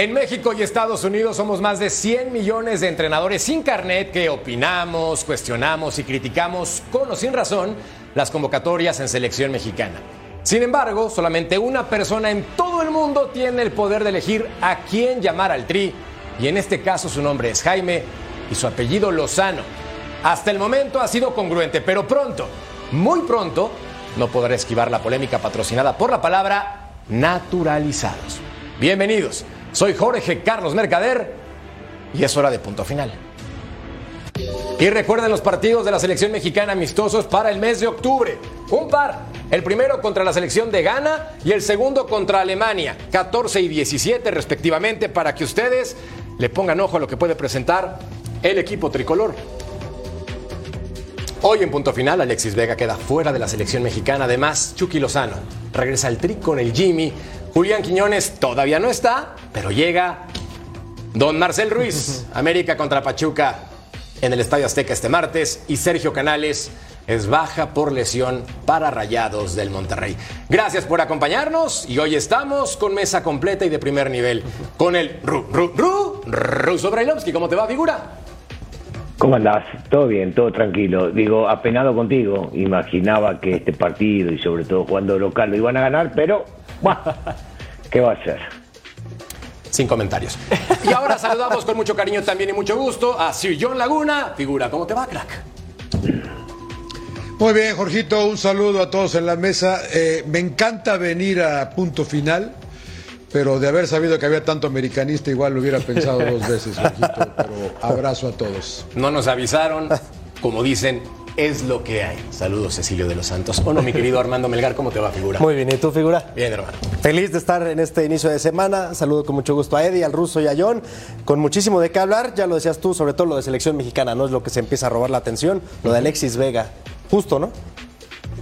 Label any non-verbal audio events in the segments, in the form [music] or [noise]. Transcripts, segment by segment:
En México y Estados Unidos somos más de 100 millones de entrenadores sin carnet que opinamos, cuestionamos y criticamos con o sin razón las convocatorias en selección mexicana. Sin embargo, solamente una persona en todo el mundo tiene el poder de elegir a quién llamar al tri, y en este caso su nombre es Jaime y su apellido Lozano. Hasta el momento ha sido congruente, pero pronto, muy pronto, no podrá esquivar la polémica patrocinada por la palabra naturalizados. Bienvenidos. Soy Jorge Carlos Mercader y es hora de punto final. Y recuerden los partidos de la selección mexicana amistosos para el mes de octubre. Un par. El primero contra la selección de Ghana y el segundo contra Alemania. 14 y 17 respectivamente para que ustedes le pongan ojo a lo que puede presentar el equipo tricolor. Hoy en punto final, Alexis Vega queda fuera de la selección mexicana. Además, Chucky Lozano regresa al tri con el Jimmy. Julián Quiñones todavía no está, pero llega Don Marcel Ruiz, [laughs] América contra Pachuca en el Estadio Azteca este martes. Y Sergio Canales es baja por lesión para Rayados del Monterrey. Gracias por acompañarnos y hoy estamos con mesa completa y de primer nivel. Con el Ru, Ru, Ru, Ruso Brailovsky. ¿Cómo te va, figura? ¿Cómo andás? Todo bien, todo tranquilo. Digo, apenado contigo. Imaginaba que este partido y sobre todo jugando local lo iban a ganar, pero bueno, ¿qué va a ser? Sin comentarios. Y ahora saludamos con mucho cariño también y mucho gusto a Sir John Laguna. Figura, ¿cómo te va, crack? Muy bien, Jorgito, un saludo a todos en la mesa. Eh, me encanta venir a punto final, pero de haber sabido que había tanto americanista, igual lo hubiera pensado dos veces, Jorgito. [laughs] Pero abrazo a todos. No nos avisaron, como dicen, es lo que hay. Saludos, Cecilio de los Santos. Bueno, mi querido Armando Melgar, ¿cómo te va, figura? Muy bien, ¿y tú, figura? Bien, hermano. Feliz de estar en este inicio de semana. Saludo con mucho gusto a Eddie, al ruso y a John. Con muchísimo de qué hablar. Ya lo decías tú, sobre todo lo de selección mexicana, ¿no? Es lo que se empieza a robar la atención. Lo de Alexis Vega. Justo, ¿no?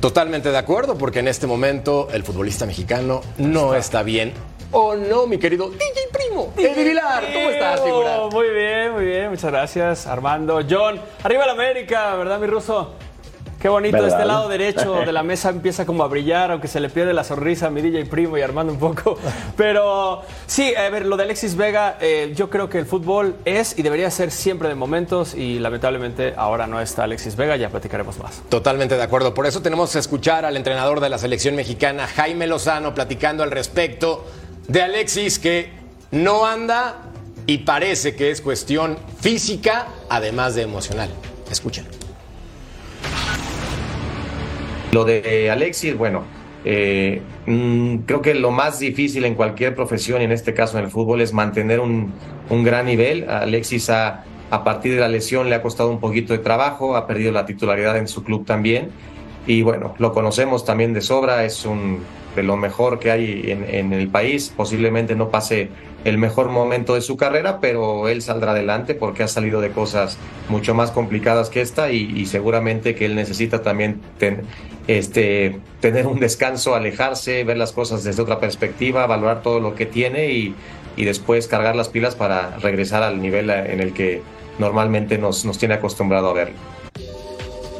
Totalmente de acuerdo, porque en este momento el futbolista mexicano no está bien. ¿O no, mi querido DJ Primo? Eddie Vilar, ¿cómo estás, figura? Muy bien, muy bien, muchas gracias, Armando. John, arriba la América, ¿verdad, mi ruso? Qué bonito, ¿Verdad? este lado derecho de la [laughs] mesa empieza como a brillar, aunque se le pierde la sonrisa a mi DJ Primo y Armando un poco. Pero sí, a ver, lo de Alexis Vega, eh, yo creo que el fútbol es y debería ser siempre de momentos y lamentablemente ahora no está Alexis Vega, ya platicaremos más. Totalmente de acuerdo. Por eso tenemos que escuchar al entrenador de la selección mexicana, Jaime Lozano, platicando al respecto de Alexis, que no anda y parece que es cuestión física, además de emocional. Escúchenlo. Lo de Alexis, bueno, eh, mm, creo que lo más difícil en cualquier profesión, y en este caso en el fútbol, es mantener un, un gran nivel. Alexis a partir de la lesión le ha costado un poquito de trabajo, ha perdido la titularidad en su club también. Y bueno, lo conocemos también de sobra, es un lo mejor que hay en, el país. Posiblemente no pase el mejor momento de su carrera, pero él saldrá adelante porque ha salido de cosas mucho más complicadas que esta y, seguramente que él necesita también ten- este, tener un descanso, alejarse, ver las cosas desde otra perspectiva, valorar todo lo que tiene y, y después cargar las pilas para regresar al nivel en el que normalmente nos, nos tiene acostumbrado a verlo.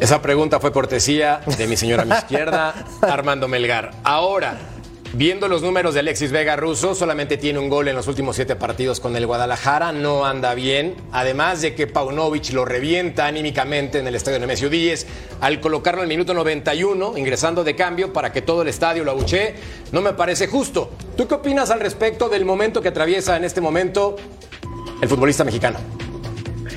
Esa pregunta fue cortesía de mi señora a mi izquierda, Armando Melgar. Ahora, viendo los números de Alexis Vega Russo, solamente tiene un gol en los últimos siete partidos con el Guadalajara, no anda bien. Además de que Paunovic lo revienta anímicamente en el estadio Nemesio Díez al colocarlo en el minuto 91, ingresando de cambio para que todo el estadio lo abuchee, no me parece justo. ¿Tú qué opinas al respecto del momento que atraviesa en este momento el futbolista mexicano?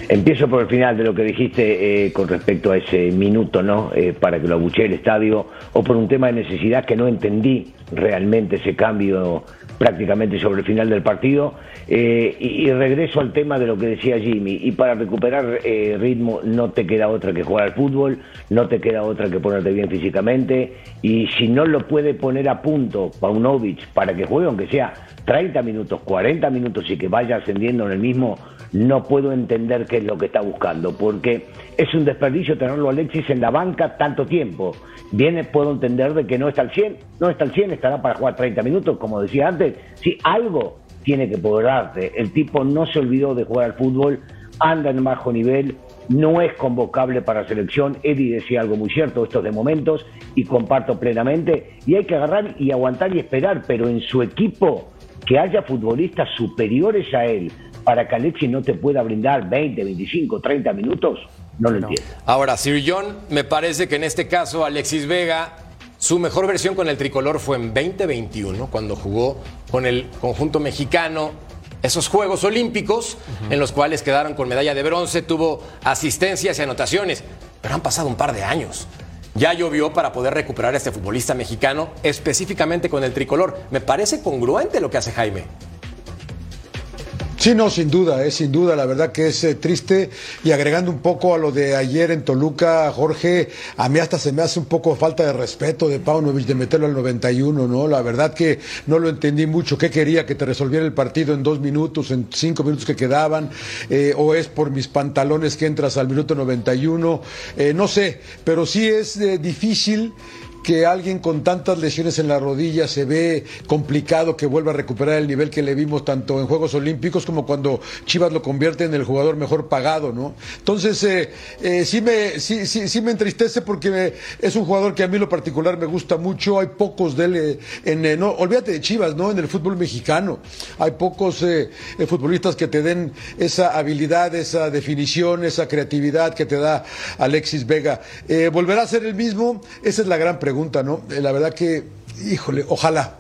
Empiezo por el final de lo que dijiste eh, con respecto a ese minuto, ¿no? Eh, para que lo abuchee el estadio, o por un tema de necesidad que no entendí realmente ese cambio prácticamente sobre el final del partido. Eh, y, regreso al tema de lo que decía Jimmy. Y para recuperar eh, ritmo no te queda otra que jugar al fútbol, no te queda otra que ponerte bien físicamente. Y si no lo puede poner a punto Paunovic para que juegue, aunque sea 30 minutos, 40 minutos y que vaya ascendiendo en el mismo, no puedo entender qué es lo que está buscando, porque es un desperdicio tenerlo Alexis en la banca tanto tiempo. Viene, puedo entender de que no está al 100, no está al 100, estará para jugar 30 minutos, como decía antes. Si algo tiene que poder darte, el tipo no se olvidó de jugar al fútbol, anda en bajo nivel, no es convocable para selección. Eddie decía algo muy cierto, esto es de momentos, y comparto plenamente. Y hay que agarrar y aguantar y esperar, pero en su equipo que haya futbolistas superiores a él para que Alexis no te pueda brindar 20, 25, 30 minutos, no lo entiendo. Ahora, Sir John, me parece que en este caso Alexis Vega, su mejor versión con el tricolor fue en 2021, cuando jugó con el conjunto mexicano esos Juegos Olímpicos, en los cuales quedaron con medalla de bronce, tuvo asistencias y anotaciones, pero han pasado un par de años. Ya llovió para poder recuperar a este futbolista mexicano, específicamente con el tricolor. Me parece congruente lo que hace Jaime. Sí, no, sin duda, es sin duda, la verdad que es eh, triste. Y agregando un poco a lo de ayer en Toluca, Jorge, a mí hasta se me hace un poco falta de respeto de Paunovic de meterlo al 91, ¿no? La verdad que no lo entendí mucho. ¿Qué quería? ¿Que te resolviera el partido en dos minutos, en cinco minutos que quedaban? Eh, ¿O es por mis pantalones que entras al minuto 91? Eh, no sé, pero sí es difícil que alguien con tantas lesiones en la rodilla se ve complicado que vuelva a recuperar el nivel que le vimos tanto en Juegos Olímpicos como cuando Chivas lo convierte en el jugador mejor pagado, ¿no? Entonces, eh, eh, sí, me, sí, sí, sí, me entristece porque es un jugador que a mí lo particular me gusta mucho, hay pocos de él eh, en, no, olvídate de Chivas, ¿no? En el fútbol mexicano, hay pocos futbolistas que te den esa habilidad, esa definición, esa creatividad que te da Alexis Vega. ¿Volverá a ser el mismo? Esa es la gran pregunta pregunta, ¿no? Eh, la verdad que, híjole, ojalá.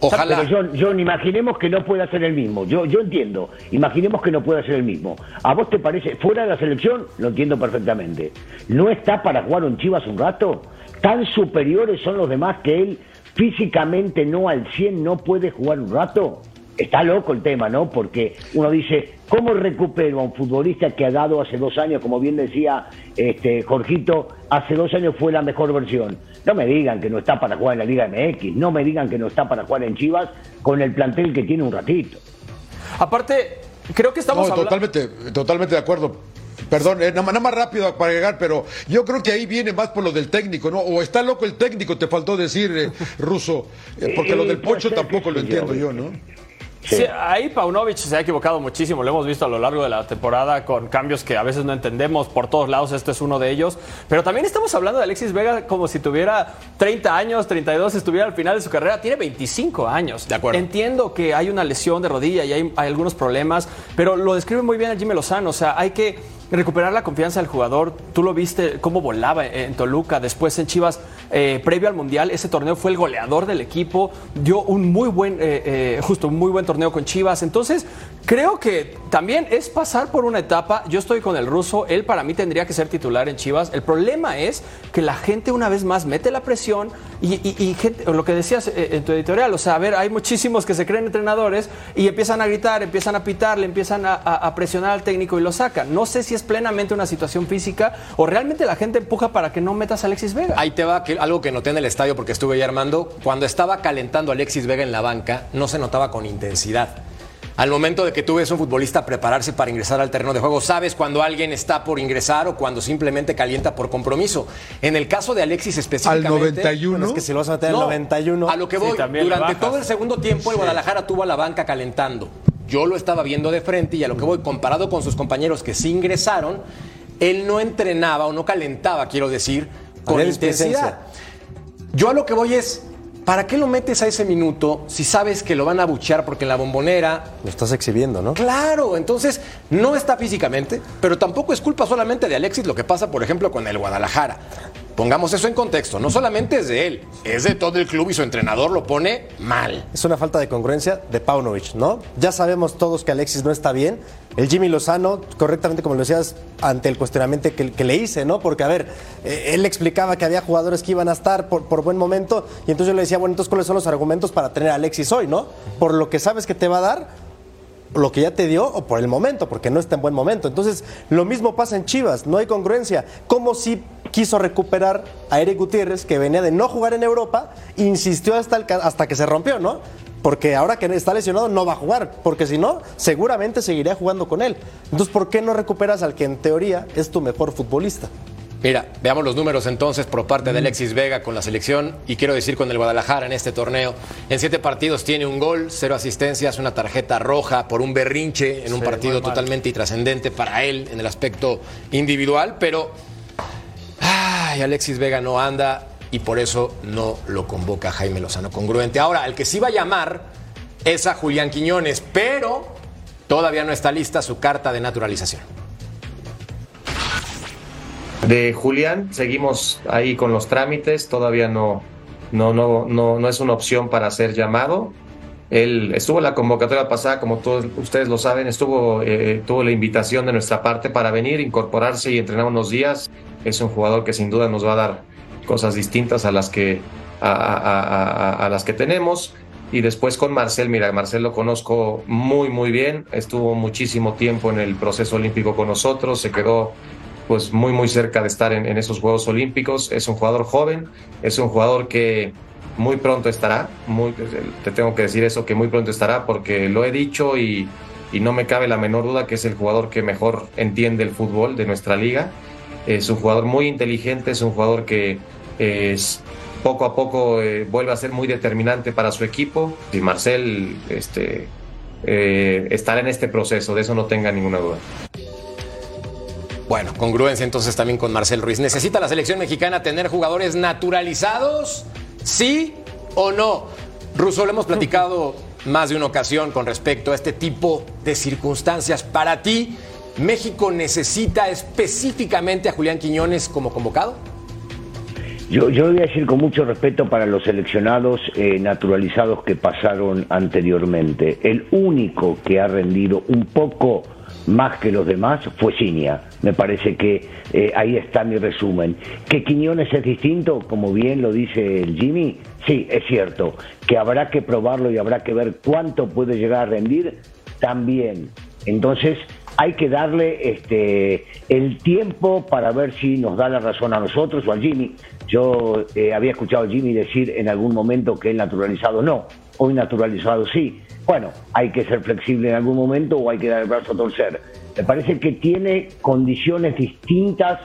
Ojalá. Pero John, imaginemos que no pueda ser el mismo. Yo, yo entiendo. Imaginemos que no pueda ser el mismo. ¿A vos te parece, fuera de la selección? Lo entiendo perfectamente. ¿No está para jugar un Chivas un rato? ¿Tan superiores son los demás que él físicamente no al 100 no puede jugar un rato? Está loco el tema, ¿no? Porque uno dice, ¿cómo recupero a un futbolista que ha dado hace dos años, como bien decía este Jorgito, hace dos años fue la mejor versión? No me digan que no está para jugar en la Liga MX, no me digan que no está para jugar en Chivas con el plantel que tiene un ratito. Aparte, creo que estamos no, totalmente, totalmente de acuerdo. Perdón, eh, nada, más, rápido para llegar, pero yo creo que ahí viene más por lo del técnico, ¿no? O está loco el técnico, te faltó decir, eh, [laughs] Ruso, eh, porque lo del Pocho tampoco lo entiendo yo, ¿no? Sí. ahí Paunovic se ha equivocado muchísimo, lo hemos visto a lo largo de la temporada con cambios que a veces no entendemos por todos lados, este es uno de ellos, pero también estamos hablando de Alexis Vega como si tuviera 30 años, 32, estuviera al final de su carrera, tiene 25 años. De acuerdo. Entiendo que hay una lesión de rodilla y hay, hay algunos problemas, pero lo describe muy bien a Jimmy Lozano, o sea, hay que recuperar la confianza del jugador. Tú lo viste cómo volaba en Toluca, después en Chivas, eh, previo al Mundial, ese torneo fue el goleador del equipo, dio un muy buen, eh, eh, justo un muy buen torneo con Chivas. Entonces, creo que también es pasar por una etapa. Yo estoy con el ruso, él para mí tendría que ser titular en Chivas. El problema es que la gente una vez más mete la presión y, lo que decías en tu editorial, o sea, a ver, hay muchísimos que se creen entrenadores y empiezan a gritar, empiezan a pitar, le empiezan a, presionar al técnico y lo sacan. No sé si es plenamente una situación física o realmente la gente empuja para que no metas a Alexis Vega. Ahí te va que, algo que noté en el estadio porque estuve ahí armando. Cuando estaba calentando Alexis Vega en la banca, no se notaba con intensidad. Al momento de que tú ves a un futbolista prepararse para ingresar al terreno de juego, sabes cuando alguien está por ingresar o cuando simplemente calienta por compromiso. En el caso de Alexis específicamente. Al 91. es que si lo vas a meter al 91. A lo que voy, durante todo el segundo tiempo, el Guadalajara tuvo a la banca calentando yo lo estaba viendo de frente y a lo que voy, comparado con sus compañeros que sí ingresaron, él no entrenaba o no calentaba, quiero decir, con intensidad. Yo a lo que voy es, ¿para qué lo metes a ese minuto si sabes que lo van a buchear porque en la bombonera... Lo estás exhibiendo, ¿no? Claro, entonces no está físicamente, pero tampoco es culpa solamente de Alexis lo que pasa, por ejemplo, con el Guadalajara. Pongamos eso en contexto. No solamente es de él, es de todo el club y su entrenador lo pone mal. Es una falta de congruencia de Paunovic, ¿no? Ya sabemos todos que Alexis no está bien. El Jimmy Lozano, correctamente como lo decías, ante el cuestionamiento que, le hice, ¿no? Porque, a ver, eh, él explicaba que había jugadores que iban a estar por, por buen momento y entonces yo le decía, bueno, entonces, ¿cuáles son los argumentos para tener a Alexis hoy, ¿no? Por lo que sabes que te va a dar, lo que ya te dio o por el momento, porque no está en buen momento. Entonces, lo mismo pasa en Chivas, no hay congruencia. Como si quiso recuperar a Eric Gutiérrez, que venía de no jugar en Europa, insistió hasta, hasta que se rompió, ¿no? Porque ahora que está lesionado no va a jugar, porque si no, seguramente seguiría jugando con él. Entonces, ¿por qué no recuperas al que en teoría es tu mejor futbolista? Mira, veamos los números entonces por parte de Alexis Vega con la selección y quiero decir con el Guadalajara en este torneo. En siete partidos tiene un gol, cero asistencias, una tarjeta roja por un berrinche en un partido totalmente intrascendente para él en el aspecto individual, pero ay, Alexis Vega no anda y por eso no lo convoca Jaime Lozano congruente. Ahora, el que sí va a llamar es a Julián Quiñones, pero todavía no está lista su carta de naturalización. De Julián, seguimos ahí con los trámites, todavía no, no, no, no, no es una opción para ser llamado. Él estuvo en la convocatoria pasada, como todos ustedes lo saben, estuvo, eh, tuvo la invitación de nuestra parte para venir, incorporarse y entrenar unos días. Es un jugador que sin duda nos va a dar cosas distintas a las que, a, a- a- a- a las que tenemos. Y después con Marcel, mira, Marcel lo conozco muy, muy bien. Estuvo muchísimo tiempo en el proceso olímpico con nosotros, se quedó pues muy muy cerca de estar en, esos Juegos Olímpicos. Es un jugador joven, es un jugador que muy pronto estará, te tengo que decir eso, que muy pronto estará porque lo he dicho y, y no me cabe la menor duda que es el jugador que mejor entiende el fútbol de nuestra liga. Es un jugador muy inteligente, es un jugador que es, poco a poco eh, vuelve a ser muy determinante para su equipo. Y Marcel este, eh, estará en este proceso, de eso no tenga ninguna duda. Bueno, congruencia entonces también con Marcel Ruiz. ¿Necesita la selección mexicana tener jugadores naturalizados? ¿Sí o no? Russo, lo hemos platicado [laughs] más de una ocasión con respecto a este tipo de circunstancias. Para ti, ¿México necesita específicamente a Julián Quiñones como convocado? Yo, yo voy a decir con mucho respeto para los seleccionados eh, naturalizados que pasaron anteriormente. El único que ha rendido un poco más que los demás fue Ciña. Me parece que eh, ahí está mi resumen. Que Quiñones es distinto, como bien lo dice el Jimmy, sí, es cierto. Que habrá que probarlo y habrá que ver cuánto puede llegar a rendir, también. Entonces, hay que darle este, el tiempo para ver si nos da la razón a nosotros o a Jimmy. Yo eh, había escuchado a Jimmy decir en algún momento que el naturalizado no, hoy naturalizado sí. Bueno, hay que ser flexible en algún momento o hay que dar el brazo a torcer. Me parece que tiene condiciones distintas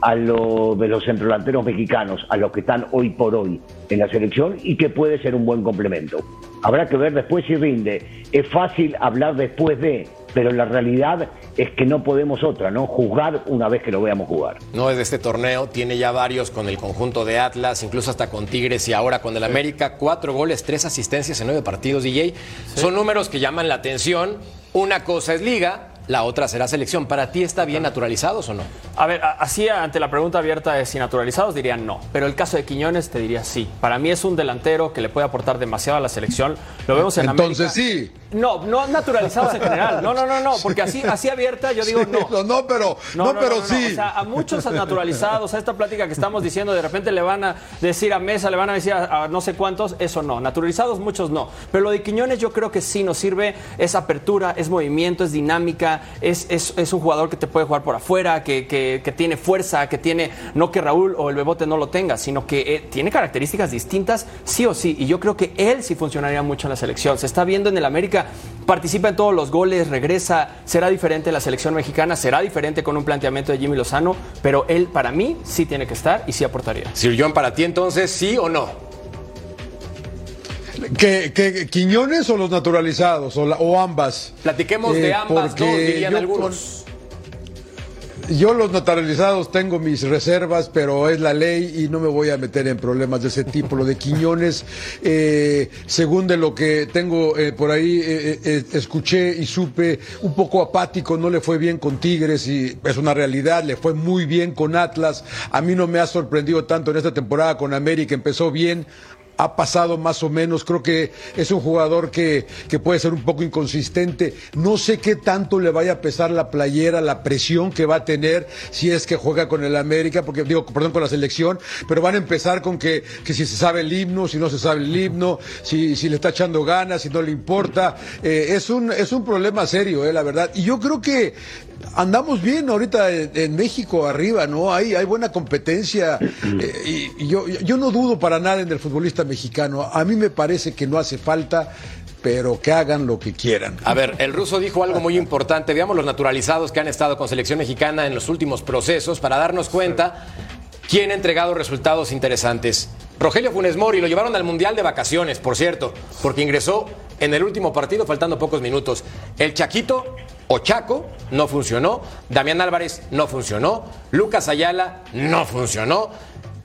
a lo de los centrodelanteros mexicanos, a los que están hoy por hoy en la selección y que puede ser un buen complemento. Habrá que ver después si rinde. Es fácil hablar después de, pero la realidad es que no podemos otra, ¿no? Juzgar una vez que lo veamos jugar. No es de este torneo, tiene ya varios con el conjunto de Atlas, incluso hasta con Tigres y ahora con el América. Cuatro goles, tres asistencias en nueve partidos, DJ. Son números que llaman la atención. Una cosa es liga, la otra será selección. ¿Para ti está bien naturalizados o no? A ver, así ante la pregunta abierta de si naturalizados diría no, pero el caso de Quiñones te diría sí. Para mí es un delantero que le puede aportar demasiado a la selección. Lo vemos en Entonces América. sí. No, no naturalizados en general. No, no, no, no, porque así, así abierta yo digo no. No, no, pero, no, pero sí. O sea, a muchos naturalizados, a esta plática que estamos diciendo, de repente le van a decir a Mesa, le van a decir a, a no sé cuántos, eso no. Naturalizados muchos no. Pero lo de Quiñones yo creo que sí nos sirve, es apertura, es movimiento, es dinámica, es, es, es un jugador que te puede jugar por afuera, que, que- que tiene fuerza, que tiene, no que Raúl o el Bebote no lo tenga, sino que eh, tiene características distintas, sí o sí. Y yo creo que él sí funcionaría mucho en la selección. Se está viendo en el América, participa en todos los goles, regresa, será diferente la selección mexicana, será diferente con un planteamiento de Jimmy Lozano, pero él para mí sí tiene que estar y sí aportaría. Sir John, para ti entonces, ¿sí o no? ¿Que, que Quiñones o los naturalizados o, la- o ambas? Platiquemos de Eh, ambas dos, dirían algunos. Yo los naturalizados tengo mis reservas, pero es la ley y no me voy a meter en problemas de ese tipo. Lo de Quiñones, eh, según de lo que tengo eh, por ahí, eh, eh, escuché y supe, un poco apático, no le fue bien con Tigres y es una realidad, le fue muy bien con Atlas. A mí no me ha sorprendido tanto en esta temporada con América, empezó bien ha pasado más o menos. Creo que es un jugador que, que, puede ser un poco inconsistente. No sé qué tanto le vaya a pesar la playera, la presión que va a tener si es que juega con el América, porque digo, perdón, con la selección, pero van a empezar con que, que si se sabe el himno, si no se sabe el himno, si, si le está echando ganas, si no le importa. Eh, es, un, es un problema serio, eh, la verdad. Y yo creo que andamos bien ahorita en, en México arriba, ¿no? Hay, hay buena competencia [clears throat] eh, y, y yo, yo no dudo para nada en el futbolista mexicano. A mí me parece que no hace falta pero que hagan lo que quieran. A ver, el ruso dijo algo muy importante. Veamos los naturalizados que han estado con selección mexicana en los últimos procesos para darnos cuenta quién ha entregado resultados interesantes. Rogelio Funes Mori lo llevaron al Mundial de Vacaciones, por cierto, porque ingresó en el último partido faltando pocos minutos. El Chaquito o Chaco no funcionó, Damián Álvarez no funcionó, Lucas Ayala no funcionó,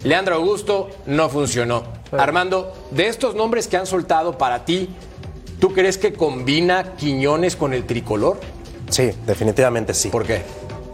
Leandro Augusto no funcionó. Armando, de estos nombres que han soltado para ti, ¿tú crees que combina Quiñones con el tricolor? Sí, definitivamente sí. ¿Por qué?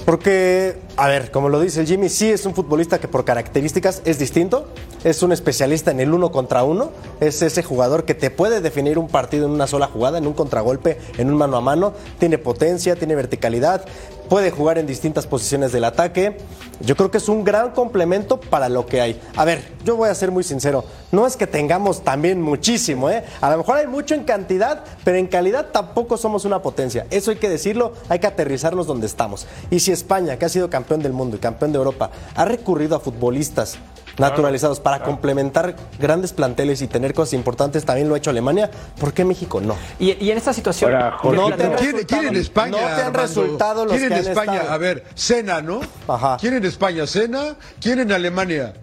Porque, a ver, como lo dice el Jimmy, sí es un futbolista que por características es distinto, es un especialista en el uno contra uno, es ese jugador que te puede definir un partido en una sola jugada, en un contragolpe, en un mano a mano, tiene potencia, tiene verticalidad, puede jugar en distintas posiciones del ataque. Yo creo que es un gran complemento para lo que hay. A ver, yo voy a ser muy sincero, no es que tengamos también muchísimo, ¿eh? A lo mejor hay mucho en cantidad, pero en calidad tampoco somos una potencia. Eso hay que decirlo, hay que aterrizarnos donde estamos. Y si España, que ha sido campeón del mundo y campeón de Europa, ha recurrido a futbolistas naturalizados para complementar grandes planteles y tener cosas importantes, también lo ha hecho Alemania, ¿por qué México no? Y, y en esta situación... Ahora, Jorge, No, te ¿quién, en España? no te han Armando? resultado los ¿Quién que en han España? estado? A ver, Cena, ¿no? Ajá. ¿Quién en España? Cena. ¿Quién en Alemania?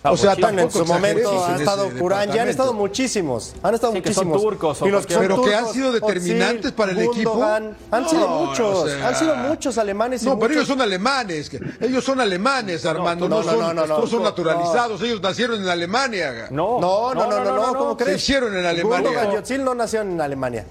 Ah, o sea, Bueno, en su momento ha estado ese Curán, ya han estado muchísimos, han estado Sí, que son muchísimos. turcos y los que son Pero que han turcos, sido determinantes para el equipo. Han No, sido muchos, o sea- han sido muchos alemanes y No, pero muchos- ellos son alemanes. Ellos son alemanes, Armando. No, no, no, son, no, no, no son no. naturalizados. Ellos nacieron en Alemania. No, No, no, no, no, no, ¿cómo Se crees? hicieron en Alemania. Gundogan y Özil no nacieron en Alemania.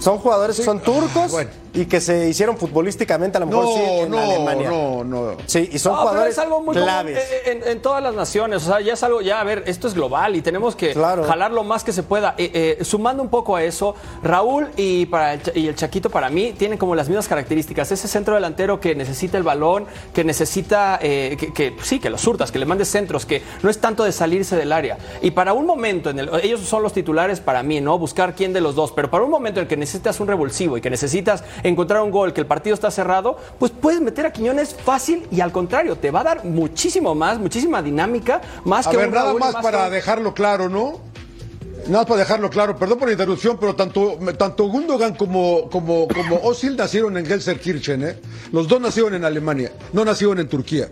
Son jugadores que son turcos bueno. Y que se hicieron futbolísticamente a lo mejor sí No, en no, Alemania. no, no. Sí, y son No, pero jugadores es algo muy común claves. en, en- en todas las naciones. O sea, ya es algo, ya, a ver, esto es global y tenemos que Claro. jalar lo más que se pueda. Eh, eh, sumando un poco a eso, Raúl y, para el, y el Chaquito para mí tienen como las mismas características. Ese centro delantero que necesita el balón, que necesita, eh, que, que, sí, que los surtas, que le mandes centros, que no es tanto de salirse del área. Y para un momento, en el, ellos son los titulares para mí, ¿no? Buscar quién de los dos. Pero para un momento en el que necesitas un revulsivo y que necesitas encontrar un gol, que el partido está cerrado, pues puedes meter a Quiñones fácil y al contrario, te va a dar muchísimo más, muchísima dinámica, más A que ver, un nada Raúl más más para que dejarlo claro, ¿no? Nada más para dejarlo claro, perdón por la interrupción, pero tanto, tanto Gundogan como, como, como [laughs] Özil nacieron en Gelsenkirchen, ¿eh? Los dos nacieron en Alemania, no nacieron en Turquía.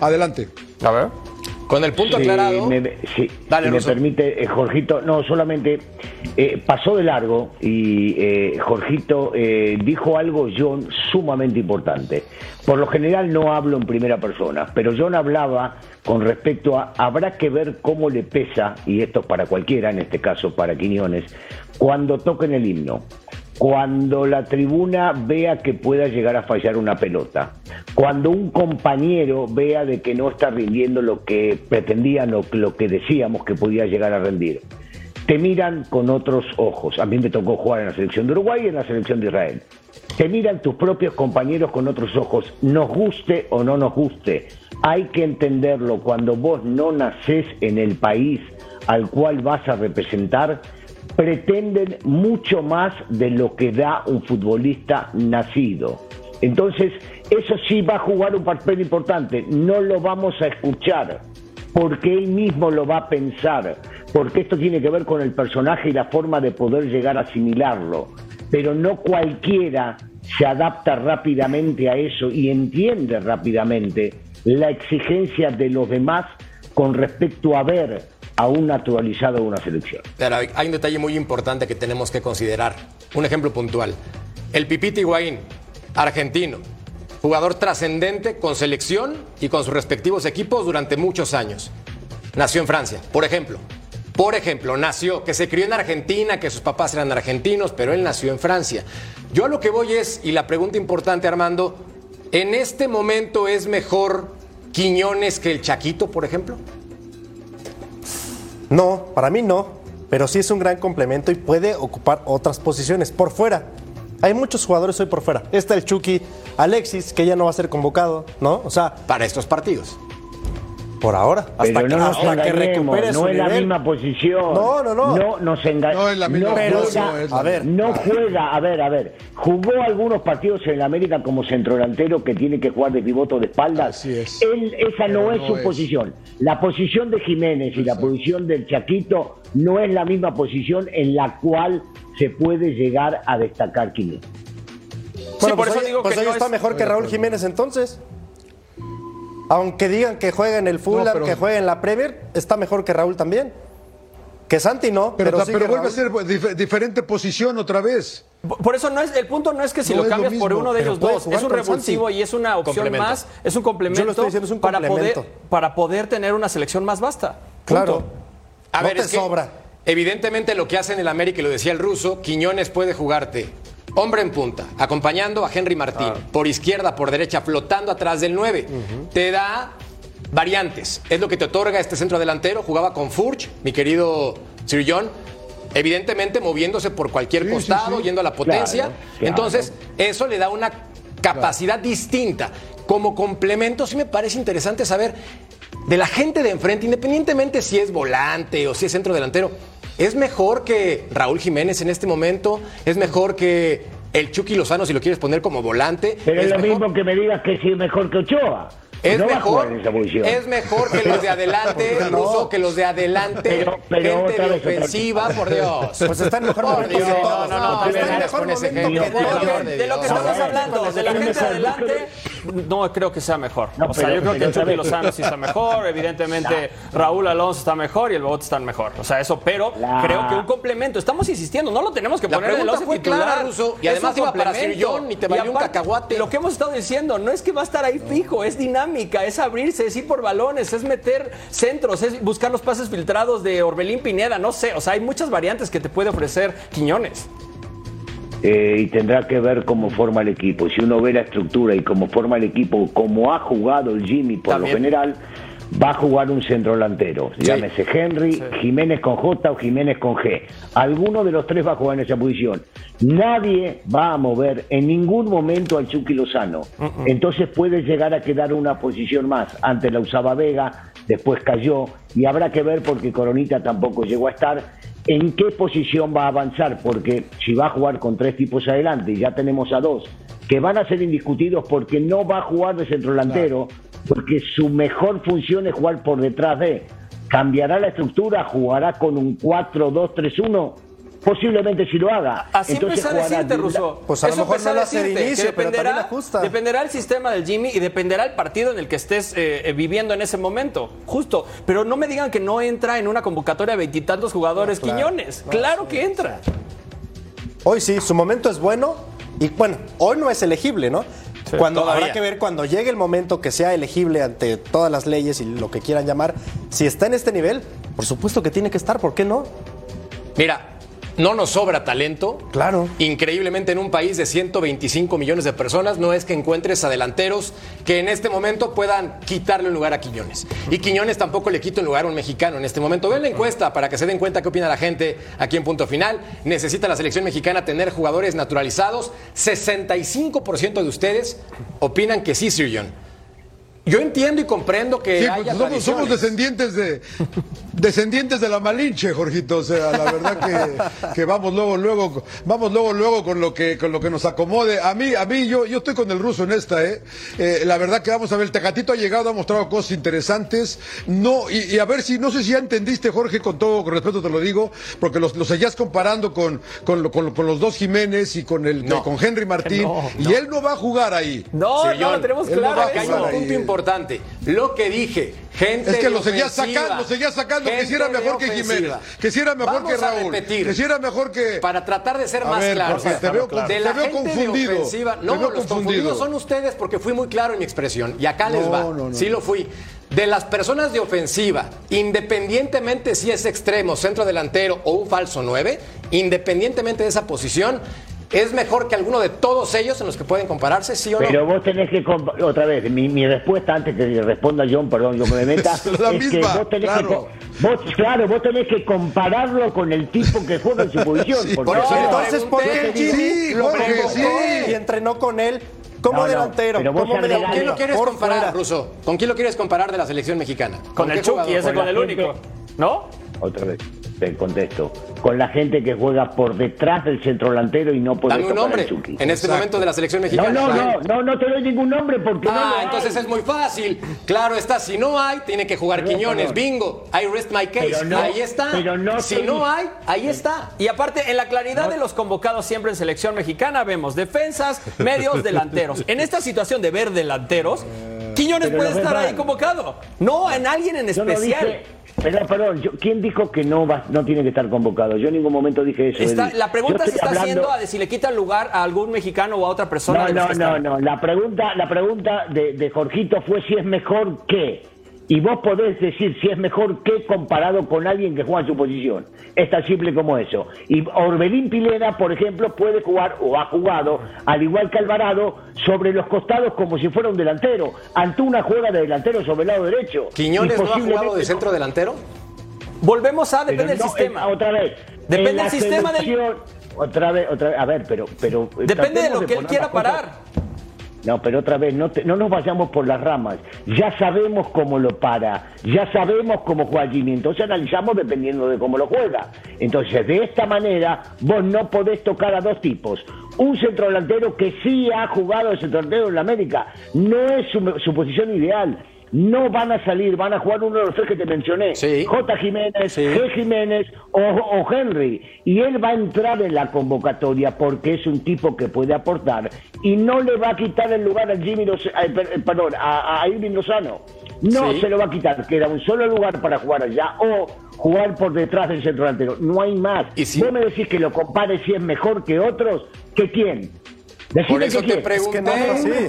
Adelante. A ver. Con el punto aclarado. me- sí, Dale, si me permite, eh, Jorgito, no, solamente eh, pasó de largo y eh, Jorgito eh, dijo algo, John, sumamente importante. Por lo general no hablo en primera persona, pero John hablaba con respecto a, habrá que ver cómo le pesa, y esto es para cualquiera, en este caso para Quiñones, cuando toquen el himno cuando la tribuna vea que pueda llegar a fallar una pelota, cuando un compañero vea de que no está rindiendo lo que pretendían o lo que decíamos que podía llegar a rendir. Te miran con otros ojos. A mí me tocó jugar en la selección de Uruguay y en la selección de Israel. Te miran tus propios compañeros con otros ojos, nos guste o no nos guste. Hay que entenderlo cuando vos no nacés en el país al cual vas a representar, pretenden mucho más de lo que da un futbolista nacido. Entonces, eso sí va a jugar un papel importante. No lo vamos a escuchar porque él mismo lo va a pensar, porque esto tiene que ver con el personaje y la forma de poder llegar a asimilarlo. Pero no cualquiera se adapta rápidamente a eso y entiende rápidamente la exigencia de los demás con respecto a ver a un naturalizado una selección. Pero hay hay un detalle muy importante que tenemos que considerar. Un ejemplo puntual. El Pipita Higuaín, argentino, jugador trascendente con selección y con sus respectivos equipos durante muchos años. Nació en Francia, por ejemplo. Por ejemplo, nació, que se crió en Argentina, que sus papás eran argentinos, pero él nació en Francia. Yo a lo que voy es, y la pregunta importante, Armando, ¿en este momento es mejor Quiñones que el Chaquito, por ejemplo? No, para mí no, pero sí es un gran complemento y puede ocupar otras posiciones por fuera. Hay muchos jugadores hoy por fuera. Está el Chucky, Alexis, que ya no va a ser convocado, ¿no? O sea, Para estos partidos. Por ahora, hasta Pero que, no nos hasta que recupere su no es la misma posición. No, no, no. No nos engañemos. No es la misma Pero posición, sí, no es la a ver, No juega, a ver, a ver. Jugó algunos partidos en América como centrodelantero que tiene que jugar de pivoto de espaldas. Así es. Él, esa no Pero es no su es. posición. La posición de Jiménez y la posición del Chaquito no es la misma posición en la cual se puede llegar a destacar Quiñones. Bueno, por pues eso digo pues que hoy no está es- mejor que Raúl Jiménez entonces. Aunque digan que juega en el Fulham, pero- que juega en la Premier, está mejor que Raúl también. Que Santi no, Pero, pero, sí vuelve a ser dif- diferente posición otra vez. Por eso no es el punto no es que si No lo cambias por uno de pero ellos dos, es un revulsivo Santi. y es una opción más, es un complemento, Yo lo estoy diciendo, es un para poder complemento. para poder tener una selección más vasta. Claro. Punto. A No ver, te es que sobra. Evidentemente lo que hace en el América, y lo decía el ruso, Quiñones puede jugarte hombre en punta, acompañando a Henry Martín, por izquierda, por derecha, flotando atrás del 9. Te da variantes. Es lo que te otorga este centro delantero. Jugaba con Furch, mi querido Sir John. Evidentemente moviéndose por cualquier Sí, costado, sí. yendo a la potencia. Claro, claro. Entonces, eso le da una capacidad distinta. Como complemento, sí me parece interesante saber de la gente de enfrente, independientemente si es volante o si es centro delantero, ¿es mejor que Raúl Jiménez en este momento? ¿Es mejor que el Chucky Lozano si lo quieres poner como volante? Pero es, lo mejor? mismo que me digas que si es mejor que Ochoa. Es no mejor, es mejor que los de adelante. Ruso, que los de adelante, Pero- pero gente de ofensiva, por Dios. Pues está en mejor Por Dios, que todos. no, no, no, Está en vengas mejor con ese momento que de, lo que estamos hablando, de la gente Pero- adelante, no creo que sea mejor. No, o sea, pero- yo creo que Chucky. Lozano sí está mejor, evidentemente Raúl Alonso está mejor y el Bogotá está mejor. O sea, eso, pero creo que un complemento. Estamos insistiendo, no lo tenemos que La poner en el pregunta 11 fue titular. clara, Ruso, y además iba para Sir complemento. John, ni te Y valió un cacahuate. Lo que hemos estado diciendo, no es que va a estar ahí fijo, es dinámica, es abrirse, es ir por balones, es meter centros, es buscar los pases filtrados de Orbelín Pineda, no sé, o sea, hay muchas variantes que te puede ofrecer Quiñones. Eh, y tendrá que ver cómo forma el equipo. Si uno ve la estructura y cómo forma el equipo, como ha jugado el Jimmy por También. lo general, va a jugar un centro delantero. Llámese Henry, Jiménez con J o Jiménez con G. Alguno de los tres va a jugar en esa posición. Nadie va a mover en ningún momento al Chucky Lozano. Entonces puede llegar a quedar una posición más. Antes la usaba Vega, después cayó y habrá que ver porque Coronita tampoco llegó a estar en qué posición va a avanzar, porque si va a jugar con tres tipos adelante y ya tenemos a dos que van a ser indiscutidos porque no va a jugar de centro delantero, porque su mejor función es jugar por detrás de. ¿Cambiará la estructura? ¿Jugará con un 4-2-3-1? Posiblemente si lo haga. Así Entonces empecé a decirte, de- Russo. Pues a lo Eso mejor no lo hace de inicio, pero ajusta. Dependerá el sistema del Jimmy y dependerá el partido en el que estés eh, eh, viviendo en ese momento. Justo. Pero no me digan que no entra en una convocatoria de veintitantos jugadores Quiñones. claro que entra. Hoy sí, su momento es bueno y bueno, hoy no es elegible, ¿no? Cuando todavía. habrá que ver cuando llegue el momento que sea elegible ante todas las leyes y lo que quieran llamar, si está en este nivel, por supuesto que tiene que estar, ¿por qué no? Mira, no nos sobra talento. Claro. Increíblemente en un país de 125 millones de personas no es que encuentres a delanteros que en este momento puedan quitarle un lugar a Quiñones. Y Quiñones tampoco le quita un lugar a un mexicano en este momento. Ven la encuesta para que se den cuenta qué opina la gente aquí en punto final. Necesita la selección mexicana tener jugadores naturalizados. 65% de ustedes opinan que sí, Sir John. Yo entiendo y comprendo que Sí, haya pues somos, somos descendientes de descendientes de la Malinche, Jorgito. O sea, la verdad que, que vamos luego, luego, vamos luego, luego con lo que con lo que nos acomode. A mí, a mí, yo, yo estoy con el ruso en esta, eh. Eh, la verdad que vamos a ver, el Tecatito ha llegado, ha mostrado cosas interesantes. No, y, y a ver si, no sé si ya entendiste, Jorge, con todo con respeto te lo digo, porque los, los seguías comparando con, con, lo- con, con los dos Jiménez y con el No. con Henry Martín, No, y él no va a jugar ahí. No, Sí, no John, lo tenemos él no va claro. Importante. Lo que dije, gente Es que de lo seguía ofensiva, sacando, lo seguía sacando, que si era de mejor que ofensiva. Jiménez, que si era mejor Vamos que Raúl, repetir, que si era mejor que... Para tratar de ser A más ver, claro. Te veo de te la veo gente de confundido, ofensiva. te No, los confundido. confundidos son ustedes porque fui muy claro en mi expresión. Y acá les va. no, no. Sí lo fui. De las personas de ofensiva, independientemente si es extremo, centro delantero o un falso 9, independientemente de esa posición, es mejor que alguno de todos ellos en los que pueden compararse, sí o no. Pero vos tenés que, otra vez, mi, mi respuesta antes que responda John, perdón, yo que me [laughs] meta, Es la es que misma, vos tenés claro. que, vos, claro, vos tenés que compararlo con el tipo que juega en su [laughs] posición. Sí, porque por eso ahora- Entonces, ¿por qué el. Jimmy lo convocó sí. y entrenó con él como No, no, delantero? pero como mediocampo, ¿Con quién lo quieres por comparar? Ruso? ¿Con quién lo quieres comparar de la selección mexicana? Con el qué Chucky, ese Con con el gente- único. ¿No? Otra vez, te contesto. Con la gente que juega por detrás del centro delantero y no puede Dame un tocar nombre en este Exacto. momento de la selección No, mexicana. no, no, no, no te doy ningún nombre porque no lo Ah, hay. entonces es muy fácil. Claro está, si no hay, tiene que jugar Pero, Quiñones. Bingo. I rest my case. No- ahí está. pero no si no hay, ahí está. Y aparte, en la claridad de los convocados siempre en selección mexicana, vemos defensas, medios, [laughs] delanteros. En esta situación de ver delanteros, Quiñones pero puede estar ahí convocado. No, en alguien en no especial. Pero perdón, yo- ¿quién dijo que no va, no tiene que estar convocado? Yo en ningún momento dije eso. Está- la pregunta se está hablando- haciendo a de si le quitan lugar a algún mexicano o a otra persona. No, no, no, no. La pregunta, la pregunta de, de Jorgito fue si es mejor que. Y vos podés decir si es mejor que comparado con alguien que juega en su posición. Es tan simple como eso. Y Orbelín Pilera, por ejemplo, puede jugar o ha jugado, al igual que Alvarado, sobre los costados como si fuera un delantero. Antuna juega de delantero sobre el lado derecho. ¿Quiñones no ha jugado de centro delantero? Volvemos a, depende del no, sistema. eh, Otra vez. Depende del sistema del- Otra vez, otra vez. A ver, pero. pero Depende de lo que él quiera cosas- parar. No, pero otra vez, no, te- no nos vayamos por las ramas. Ya sabemos cómo lo para, ya sabemos cómo juega Jimmy, entonces analizamos dependiendo de cómo lo juega. Entonces, de esta manera, vos no podés tocar a dos tipos. Un centrodelantero que sí ha jugado de centrodelantero en la América, no es su, su posición ideal. No van a salir, van a jugar uno de los tres que te mencioné. Sí. J. Jiménez, Sí. G. Jiménez o, o Henry. Y él va a entrar en la convocatoria porque es un tipo que puede aportar y no le va a quitar el lugar a Jimmy Loz- ay, per- eh, perdón, a, a Irving Lozano. No Sí. se lo va a quitar, queda un solo lugar para jugar allá o jugar por detrás del centro delantero. No hay más. Y si- Vos me decís que lo compares si es mejor que otros, ¿que quién? Por eso te pregunté.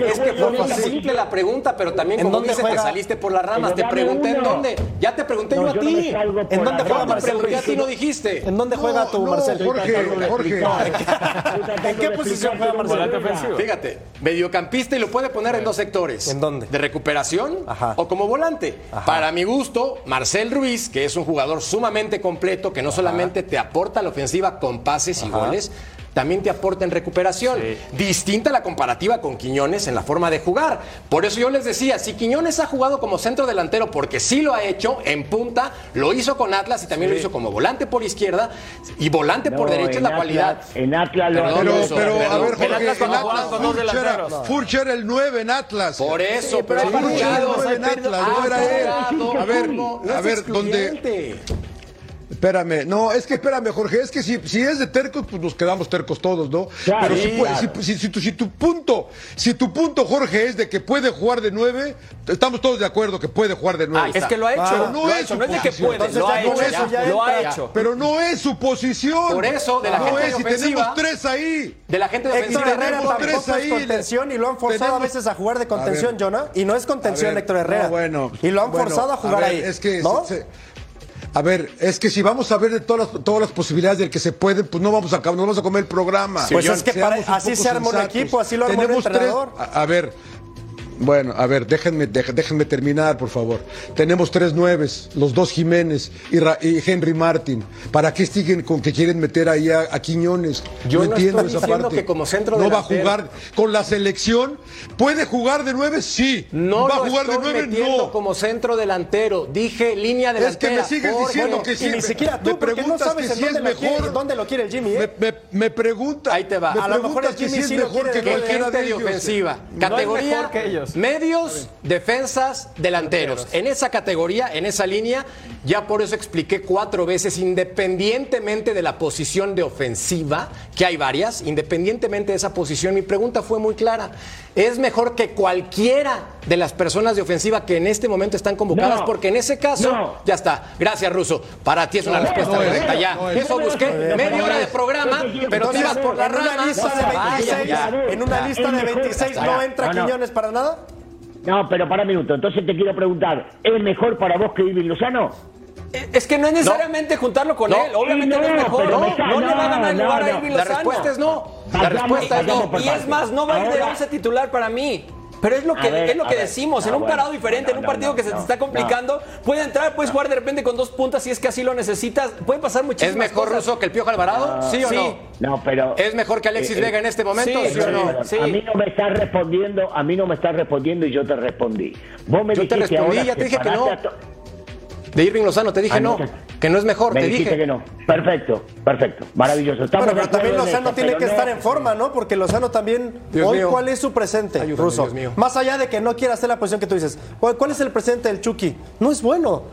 Es que fue muy simple la pregunta, pero también ¿En como dónde dices, te saliste por las ramas. Te pregunté en dónde. Ya te pregunté yo a ti. ¿En dónde juega Marcel Ruiz? ti, no dijiste. ¿En dónde juega tu no, Marcel? Jorge, Jorge. [laughs] ¿En qué posición juega Marcel? Volante ofensivo. Fíjate, mediocampista y lo puede poner en dos sectores. ¿En dónde? De recuperación o como volante. Para mi gusto, Marcel Ruiz, que es un jugador sumamente completo, que no solamente te aporta la ofensiva con pases y goles, también te aporta en recuperación. Distinta la comparativa con Quiñones en la forma de jugar. Por eso yo les decía, si Quiñones ha jugado como centro delantero, porque sí lo ha hecho en punta, lo hizo con Atlas y también lo hizo como volante por izquierda y volante por derecha es en la Atlas- cualidad. En Atlas lo Perdón, Pero, pero, a ver, El Jorge, Atlas cuando en Atlas con dos Furch era, delanteros. Furch era el 9 en Atlas. Por eso, Sí, pero pero, hay hay Furch era el partidos, partidos. 9 en Atlas, no era él. no, A ver, no, no a ver, ¿dónde? Espérame, no, es que espérame, Jorge, es que si, si es de tercos, pues nos quedamos tercos todos, ¿no? Claro, Pero si, sí, puede- claro. si- si- si tu, si tu punto, si tu punto, Jorge, es de que puede jugar de nueve, estamos todos de acuerdo que puede jugar de nueve. Ahí Es que lo ha hecho. Pero no lo es hecho. No es de que puede, lo ha Entonces, hecho. ya ya Lo ha hecho. Pero no es su posición. Por eso, de la no gente es, si ofensiva- tenemos tres ahí. De la gente de Héctor ofensiva. Herrera tenemos tampoco tres es ahí, contención y lo han forzado tenemos- a veces a jugar de contención. Jonah. Y no es contención ver, Héctor Herrera. no, bueno, y lo han bueno, forzado a jugar ver, ahí. Es que ¿no? se- se- a ver, es que si vamos a ver de todas las, todas las posibilidades del que se puede, pues no vamos a, no vamos a comer el programa. Pues es que para- así se un sensatos. equipo, así lo Tenemos tres- entrenador. a, a ver, bueno, a ver, déjenme, déjenme terminar, por favor. Tenemos tres nueves, los dos Jiménez y, Ra- y Henry Martin. ¿Para qué siguen con que quieren meter ahí a, a Quiñones? Yo no entiendo estoy esa diciendo parte. que como centro no va a jugar con la selección. ¿Puede jugar de nueve? Sí. No ¿Va a jugar de nueve? No. como centro delantero. Dije línea Es que delantera. me sigues por- diciendo bueno, que sí. Y ni siquiera tú, me porque no preguntas sabes que en si es dónde, lo quiere, mejor. dónde lo quiere el Jimmy, ¿eh? Me, me- me pregunta. Ahí te va. Me A lo mejor preguntas el que Jimmy si es sí lo mejor quiere que cualquiera de de. No es Categoría mejor que ellos. Medios, defensas, delanteros. En esa categoría, en esa línea, ya por eso expliqué cuatro veces, independientemente de la posición de ofensiva, que hay varias, independientemente de esa posición, mi pregunta fue muy clara. Es mejor que cualquiera de las personas de ofensiva que en este momento están convocadas, No. porque en ese caso, No. ya está. Gracias, Ruso. Para ti es una respuesta no correcta ya. Eso busqué media hora de programa, pero te ibas por 26, ya. en una lista de mejor. 26 no entra. Quiñones para nada. No, pero para un minuto. Entonces te quiero preguntar, ¿es mejor para vos que Irving Lozano? Es que no es necesariamente juntarlo con No. él. Obviamente no, No, es mejor. No, no le va a ganar lugar a. Irving La Lozano. respuesta es no. La respuesta es no. Y es más, no va a ir de Ahora- 11 titular para mí. Pero es lo que, ver, es lo a que ver. decimos, en No, un bueno. parado diferente, en un partido no, que se te está complicando, puede entrar, puedes jugar de repente con dos puntas si es que así lo necesitas. Pueden pasar muchísimas ¿Es mejor cosas. Ruso que el Piojo Alvarado? ¿Sí o Sí. no? No, pero... ¿Es mejor que Alexis Eh, eh, Vega en este momento? sí, ¿Sí, o no? sí. A mí no me estás respondiendo, a mí no me estás respondiendo y yo te respondí. Vos me Yo te respondí, ya te dije que no. De Irving Lozano te dije Ah, no, no. Que no es mejor, Me te dije. que no. Perfecto, perfecto, maravilloso. Estamos Bueno, pero también Lozano tiene que no- estar en forma, ¿no? Porque Lozano también, Dios hoy, mío. ¿cuál es su presente, Ayúdame, Ruso? Dios mío. Más allá de que no quiera hacer la posición que tú dices, ¿cuál, cuál es el presente del Chucky? No es bueno,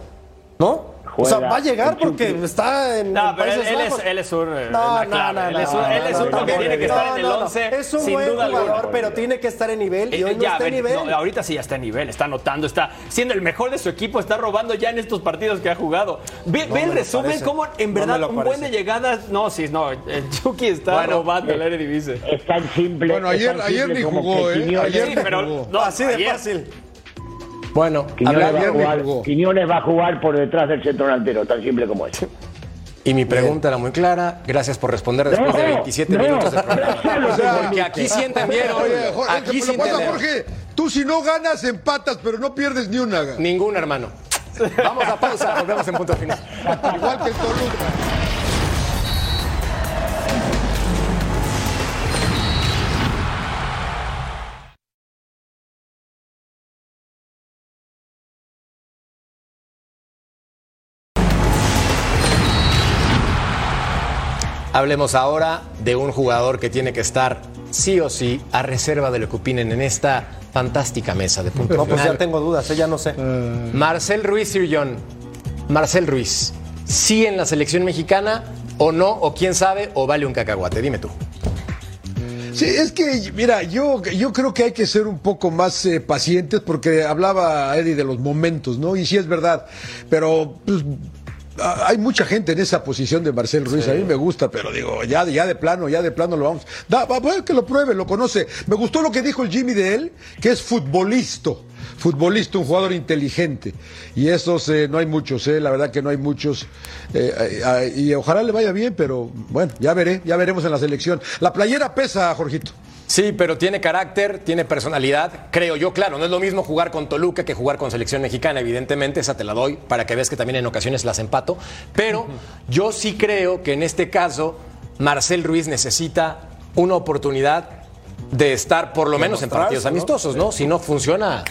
¿no? O sea, va a llegar porque está en, No, en pero él, Países él es, Bajos. él es un. eh, No, la no, no, Él es un, no, él es un no, que no, tiene que estar en el no, no. 11. Es un sin buen duda jugador, alguna. pero tiene que estar en nivel y Eh, hoy ya, está en nivel. ahorita sí ya está en nivel, está anotando, está siendo el mejor de su equipo, está robando ya en estos partidos que ha jugado. Ve, el resumen, cómo en verdad un buen de llegadas. No, sí, no, el Chucky está Bueno, robando el Eredivisie. Es tan simple. Bueno, ayer- ni jugó, ¿eh? Ayer Sí, ni pero jugó. no, Así de fácil. Bueno, Quiñones, hablaba- va a jugar. Quiñones va a jugar por detrás del centro delantero, tan simple como eso. y mi pregunta era muy clara. Gracias por responder después de No, 27 no, minutos de programa. [laughs] solo Porque aquí sí entendieron. Oye, Jorge, Aquí sí entendieron. Jorge, tú si no ganas, empatas, pero no pierdes ni una. Ningún hermano. [laughs] Vamos a pausa, volvemos en punto final. Igual que el Toluca. Hablemos ahora de un jugador que tiene que estar sí o sí a reserva de lo que opinen en esta fantástica mesa de punto No, pues ya tengo dudas, eh, ya no sé. Marcel Ruiz Sirjon. Marcel Ruiz. ¿Sí en la selección mexicana o no? O quién sabe, o vale un cacahuate. Dime tú. Sí, es que, mira, yo, yo creo que hay que ser un poco más eh, pacientes porque hablaba Eddie de los momentos, ¿no? Y sí es verdad, pero pues, hay mucha gente en esa posición de Marcel Ruiz, a mí me gusta, pero digo, ya, ya de plano, ya de plano lo vamos. Da, va, va, que lo pruebe, lo conoce. Me gustó lo que dijo el Jimmy de él, que es futbolista. Futbolista, un jugador inteligente. Y esos eh, no hay muchos, eh, la verdad que no hay muchos. Eh, eh, eh, y ojalá le vaya bien, pero bueno, ya veré, ya veremos en la selección. La playera pesa, Jorgito. Sí, pero tiene carácter, tiene personalidad, creo yo, claro, no es lo mismo jugar con Toluca que jugar con selección mexicana, evidentemente, esa te la doy para que veas que también en ocasiones las empato, pero yo sí creo que en este caso Marcel Ruiz necesita una oportunidad de estar por lo menos en partidos ¿no? amistosos, ¿no? Si no funciona...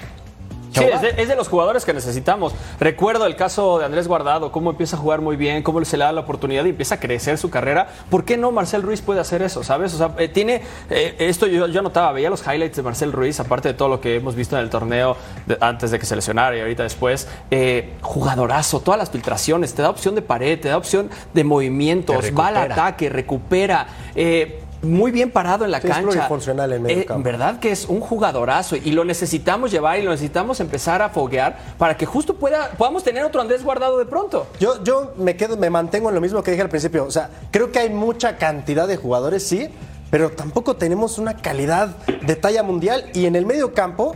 Sí, es de, es de los jugadores que necesitamos. Recuerdo el caso de Andrés Guardado, cómo empieza a jugar muy bien, cómo se le da la oportunidad y empieza a crecer su carrera. ¿Por qué no Marcel Ruiz puede hacer eso, sabes? O sea, eh, tiene, eh, esto yo, yo notaba, veía los highlights de Marcel Ruiz, aparte de todo lo que hemos visto en el torneo de- antes de que se lesionara y ahorita después, eh, jugadorazo, todas las filtraciones, te da opción de pared, te da opción de movimientos, va al ataque, recupera. eh, muy bien parado en la Sí, es cancha. plurifuncional en medio Eh, campo. verdad que es un jugadorazo y lo necesitamos llevar y lo necesitamos empezar a foguear para que justo pueda, podamos tener otro Andrés guardado de pronto. Yo, yo me quedo, me mantengo en lo mismo que dije al principio. O sea, creo que hay mucha cantidad de jugadores, sí, pero tampoco tenemos una calidad de talla mundial. Y en el medio campo,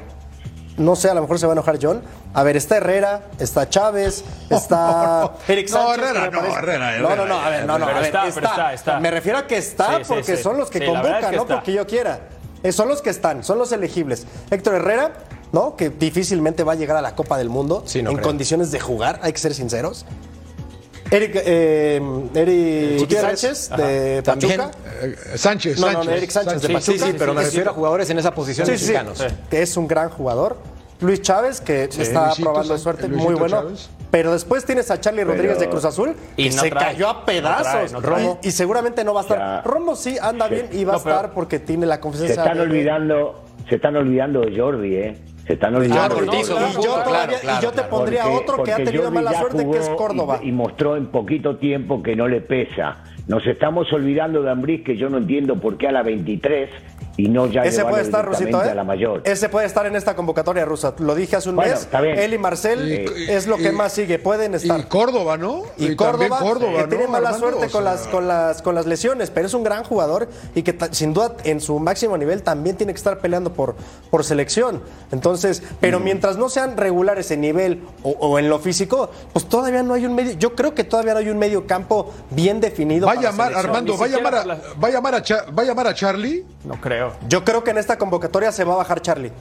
no sé, a lo mejor se va a enojar John. A ver, está Herrera, está Chávez, está [laughs] Eric Sánchez. Herrera, no, Herrera, No, no, a ver, no, no, Pero a ver, está, pero está, está. Me refiero a que está Sí, porque sí. son los que es convocan, que no está. porque yo quiera. Eh, son los que están, son los elegibles. Héctor Herrera, ¿no? Que difícilmente va a llegar a la Copa del Mundo Sí, no en creo. condiciones de jugar, hay que ser sinceros. Eric, eh, Eric. Sánchez de También. Pachuca. Eh, Sánchez, No, no, Sánchez. Eric Sánchez de Sí, Pachuca. sí, sí, pero me Sí, refiero sí. a jugadores en esa posición Sí, sí, sí, mexicanos. que es un gran jugador. Luis Chávez, que está Luisito probando Sánchez, suerte, Luisito muy bueno. Chávez. Pero después tienes a Charlie Rodríguez de Cruz Azul Y no se trae, cayó a no pedazos. trae, no trae. Y, y seguramente no va a estar. Ya. Romo sí anda bien y va a No, estar porque tiene la Se confianza. están de- olvidando, se están olvidando de Jordi, ¿eh? Se están olvidando de hizo Jordi. un y, yo claro, y claro, yo te claro. pondría Porque- otro que ha tenido Jordi mala suerte, que es Córdoba. Y, y mostró en poquito tiempo que no le pesa. Nos estamos olvidando de Ambriz, que yo no entiendo por qué a la 23 y no ya Ese puede estar, Rusito, ¿eh? a la mayor. Ese puede estar en esta convocatoria rusa. Lo dije hace un Bueno, mes. Él y Marcel Y- es lo que y- más sigue. Pueden estar. Y Córdoba, ¿no? Y, Córdoba, Córdoba, que tiene ¿no, mala Armando? suerte O con, sea, las, con, las, con las lesiones, pero es un gran jugador y que sin duda en su máximo nivel también tiene que estar peleando por, por selección. Entonces, pero Mm. mientras no sean regulares en nivel o, o en lo físico, pues todavía no hay un medio. Yo creo que todavía no hay un medio campo bien definido. Va a llamar. Armando, va a llamar a, siquiera la- va a llamar a, Cha- va a llamar a Charlie. No creo. Yo creo que en esta convocatoria se va a bajar Charlie.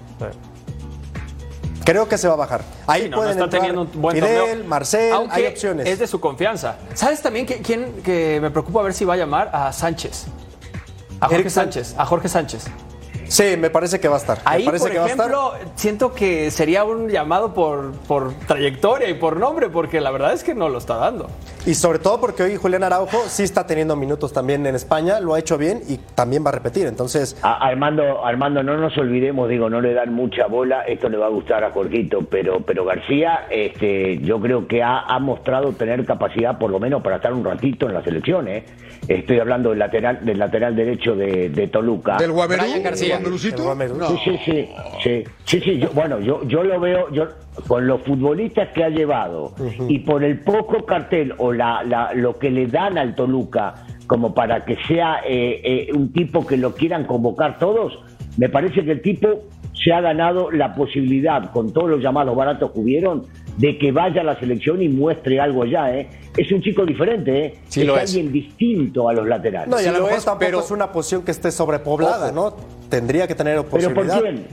Creo que se va a bajar. Ahí Sí, no, no pueden está entrar teniendo un buen Fidel, torneo. Marcel, Aunque hay opciones. Es de su confianza. ¿Sabes también que- quién que me preocupa a ver si va a llamar a Sánchez? A Jorge Eric Sánchez. A Jorge Sánchez. Sí, me parece que va a estar. Ahí, me parece por que va a estar. ejemplo, siento que sería un llamado por, por trayectoria y por nombre, porque la verdad es que no lo está dando. Y sobre todo porque hoy Julián Araujo sí está teniendo minutos también en España, lo ha hecho bien y también va a repetir. Entonces, A- Armando, Armando, no nos olvidemos, digo, no le dan mucha bola, esto le va a gustar a Jorgito, pero, pero García, este, yo creo que ha, ha mostrado tener capacidad, por lo menos, para estar un ratito en la selección, ¿eh? Estoy hablando del lateral, del lateral derecho de, de Toluca. Del Guamerú. García. El. No. Sí, sí, sí, sí, sí, sí, yo- bueno, yo, yo lo veo, yo con los futbolistas que ha llevado y por el poco cartel o la, la- lo que le dan al Toluca como para que sea eh, eh, un tipo que lo quieran convocar todos, me parece que el tipo se ha ganado la posibilidad, con todos los llamados baratos que hubieron, de que vaya a la selección y muestre algo allá, ¿eh? Es un chico diferente, ¿eh? Sí es lo es. alguien distinto a los laterales. no, y a Sí lo lo mejor es, tampoco pero- es una posición que esté sobrepoblada, ¿no? Tendría que tener ¿Pero por quién?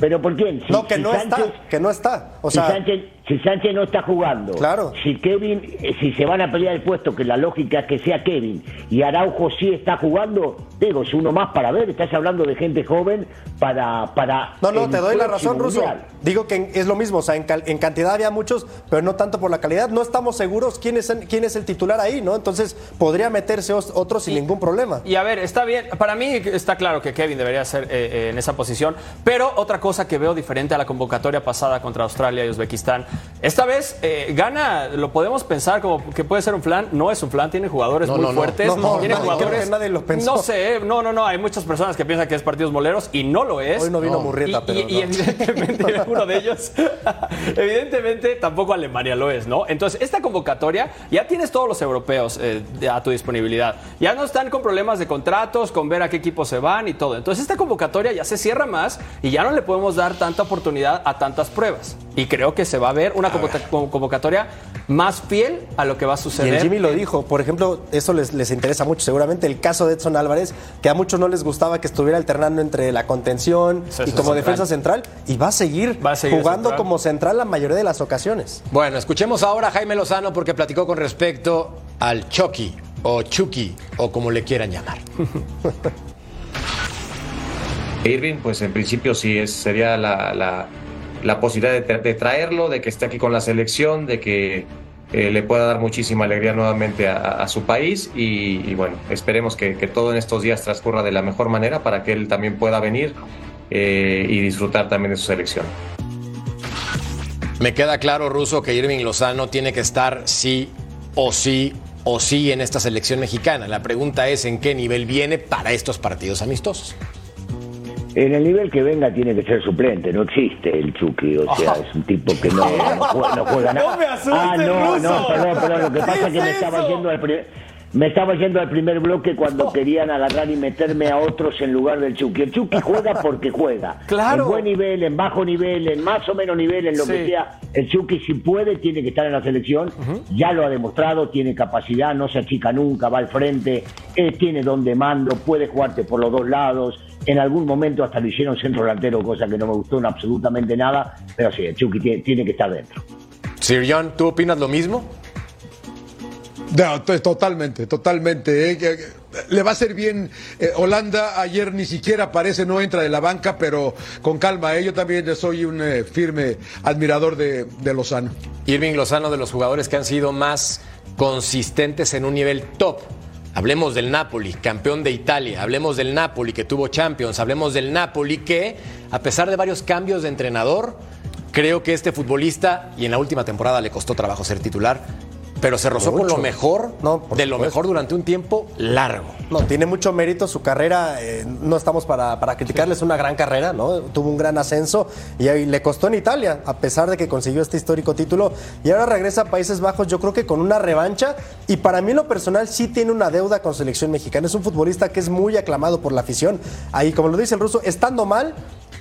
¿Pero por quién? Si- No, que si no Sánchez- está, que no está. O si, sea, Sánchez, si Sánchez no está jugando, Claro. si Kevin, eh, si se van a pelear el puesto, que la lógica es que sea Kevin, y Araujo sí está jugando, digo, es uno más para ver, estás hablando de gente joven para... para no, no, te doy la razón, Russo. Mundial. Digo que en- es lo mismo, o sea, en, cal- en cantidad había muchos, pero no tanto por la calidad. No estamos seguros quién es, el- quién es el titular ahí, ¿no? Entonces, podría meterse otro sin ningún problema. Y a ver, está bien. Para mí está claro que Kevin debería ser eh, eh, en esa posición. Pero otra cosa que veo diferente a la convocatoria pasada contra Australia y Uzbekistán. Esta vez eh, gana, lo podemos pensar como que puede ser un flan. No es un flan, tiene jugadores No, muy no, fuertes. No, no, tiene nadie- jugadores. nadie pensó. No sé, no, no, no. Hay muchas personas que piensan que es partidos moleros y no lo es. Hoy no vino Y- Murrieta, pero y, y evidentemente [laughs] uno de ellos, [laughs] evidentemente tampoco Alemania lo es, ¿no? Entonces, esta convocatoria ya tienes todos los europeos eh, a tu disponibilidad. Ya no están con problemas de contratos, con ver a qué equipo se van y todo. Entonces, esta convocatoria ya se cierra más y ya no le podemos dar tanta oportunidad a tantas pruebas. Y creo que se va a ver una convoca- convocatoria más fiel a lo que va a Y suceder. el Jimmy lo dijo, por ejemplo, eso les, les interesa mucho, seguramente el caso de Edson Álvarez, que a muchos no les gustaba que estuviera alternando entre la contención y como central. defensa central, y va a seguir, Va a seguir jugando central. como central la mayoría de las ocasiones. Bueno, escuchemos ahora a Jaime Lozano porque platicó con respecto al Chucky o Chucky o como le quieran llamar. [laughs] Irving, pues en principio sí es, sería la, la- la posibilidad de, tra- de traerlo, de que esté aquí con la selección, de que eh, le pueda dar muchísima alegría nuevamente a, su país y, bueno, esperemos que, que todo en estos días transcurra de la mejor manera para que él también pueda venir eh, y disfrutar también de su selección. Me queda claro, Ruso, que Irving Lozano tiene que estar sí o sí o sí en esta selección mexicana. La pregunta es en qué nivel viene para estos partidos amistosos. En el nivel que venga tiene que ser suplente, no existe el Chucky, o sea, es un tipo que no, no juega, no juega [laughs] nada. No me asustes, ah, no, no, perdón, perdón, lo que ¿Qué pasa es que me estaba yendo al primer... Me estaba yendo al primer bloque cuando querían agarrar y meterme a otros en lugar del Chucky. El Chucky juega porque juega. [laughs] Claro. En buen nivel, en bajo nivel, en más o menos nivel, en lo Sí. que sea. El Chucky si puede tiene que estar en la selección. Ya lo ha demostrado, tiene capacidad, no se achica nunca, va al frente, eh, tiene don de mando, puede jugarte por los dos lados. En algún momento hasta lo hicieron centro delantero, cosa que no me gustó en absolutamente nada. Pero sí, el Chucky tiene, tiene que estar dentro. Sir John, ¿tú opinas lo mismo? No, to- totalmente, totalmente. eh, Le va a hacer bien. eh, Holanda ayer ni siquiera aparece, no entra de la banca, pero con calma. eh, Yo también soy un eh, firme admirador de, de Lozano. Irving Lozano de los jugadores que han sido más consistentes en un nivel top. Hablemos del Napoli, campeón de Italia. Hablemos del Napoli que tuvo Champions. Hablemos del Napoli que, a pesar de varios cambios de entrenador, creo que este futbolista, y en la última temporada le costó trabajo ser titular, pero se rozó con lo mejor No, de lo mejor durante un tiempo largo. No, tiene mucho mérito su carrera. eh, no estamos para, para criticarle, es una gran carrera, ¿no? Tuvo un gran ascenso y le costó en Italia, a pesar de que consiguió este histórico título. Y ahora regresa a Países Bajos, yo creo que con una revancha. Y para mí, en lo personal, sí tiene una deuda con selección mexicana. Es un futbolista que es muy aclamado por la afición. Ahí, como lo dice el ruso, estando mal,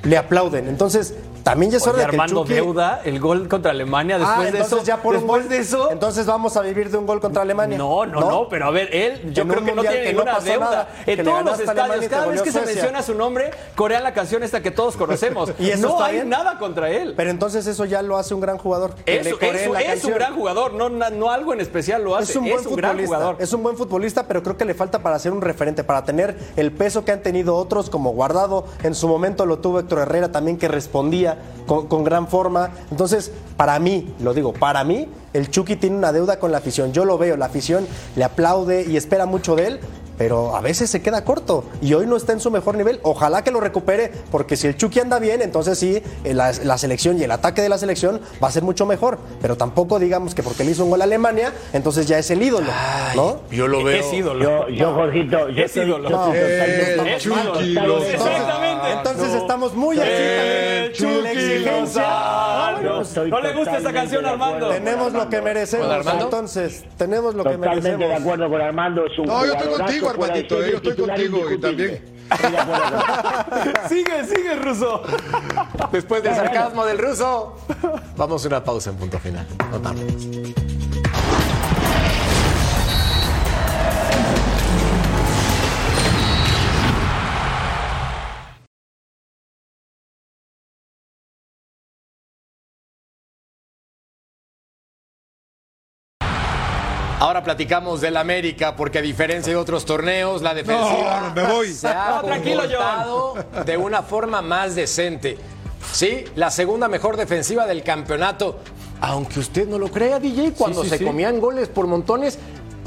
le aplauden. Entonces, también ya es hora de que el Armando Chucky- Deuda, el gol contra Alemania después Ah, de entonces eso. ya por un gol- de eso. Entonces vamos a vivir de un gol contra Alemania. No, no, no, pero a ver, él yo En creo un que no tiene que no ninguna pasó deuda. nada, en todos los estadios, cada vez que se menciona su nombre, corean la canción esta que todos [laughs] conocemos. ¿Y eso no hay bien? nada contra él. Pero entonces eso ya lo hace un gran jugador. Eso, es un gran jugador, no, no algo en especial lo hace. Es un buen gran futbolista. jugador. Es un buen futbolista, pero creo que le falta para ser un referente, para tener el peso que han tenido otros como Guardado. En su momento lo tuvo Héctor Herrera también, que respondía con, con gran forma. Entonces, para mí, lo digo, para mí, el Chucky tiene una deuda con la afición. Yo lo veo, la afición le aplaude y espera mucho de él. Pero a veces se queda corto y hoy no está en su mejor nivel. Ojalá que lo recupere, porque si el Chucky anda bien, entonces sí, eh, la, la selección y el ataque de la selección va a ser mucho mejor. Pero tampoco digamos que porque le hizo un gol a Alemania, entonces ya es el ídolo, ¿no? Yo lo veo. Es ídolo. Yo, yo Jorgito, yo Es ídolo. yo estoy El Es Chucky. Exactamente. Entonces estamos muy así también. La Chucky exigencia. Lozano. Yo estoy ¿No le gusta esta canción, de. Armando? Tenemos lo que merecemos. Entonces, tenemos lo que Totalmente de merecemos. acuerdo con Armando. Es un No, yo estoy contigo, de Armandito, yo estoy contigo y también. De [laughs] Sigue, sigue, Ruso. Después del sarcasmo del ruso, vamos a una pausa en punto final. No tardemos. Ahora platicamos del América, porque a diferencia de otros torneos, la defensiva No, no, me voy. se ha No, comportado de una forma más decente. Sí, la segunda mejor defensiva del campeonato. Aunque usted no lo crea, DJ, cuando sí, se sí. comían goles por montones,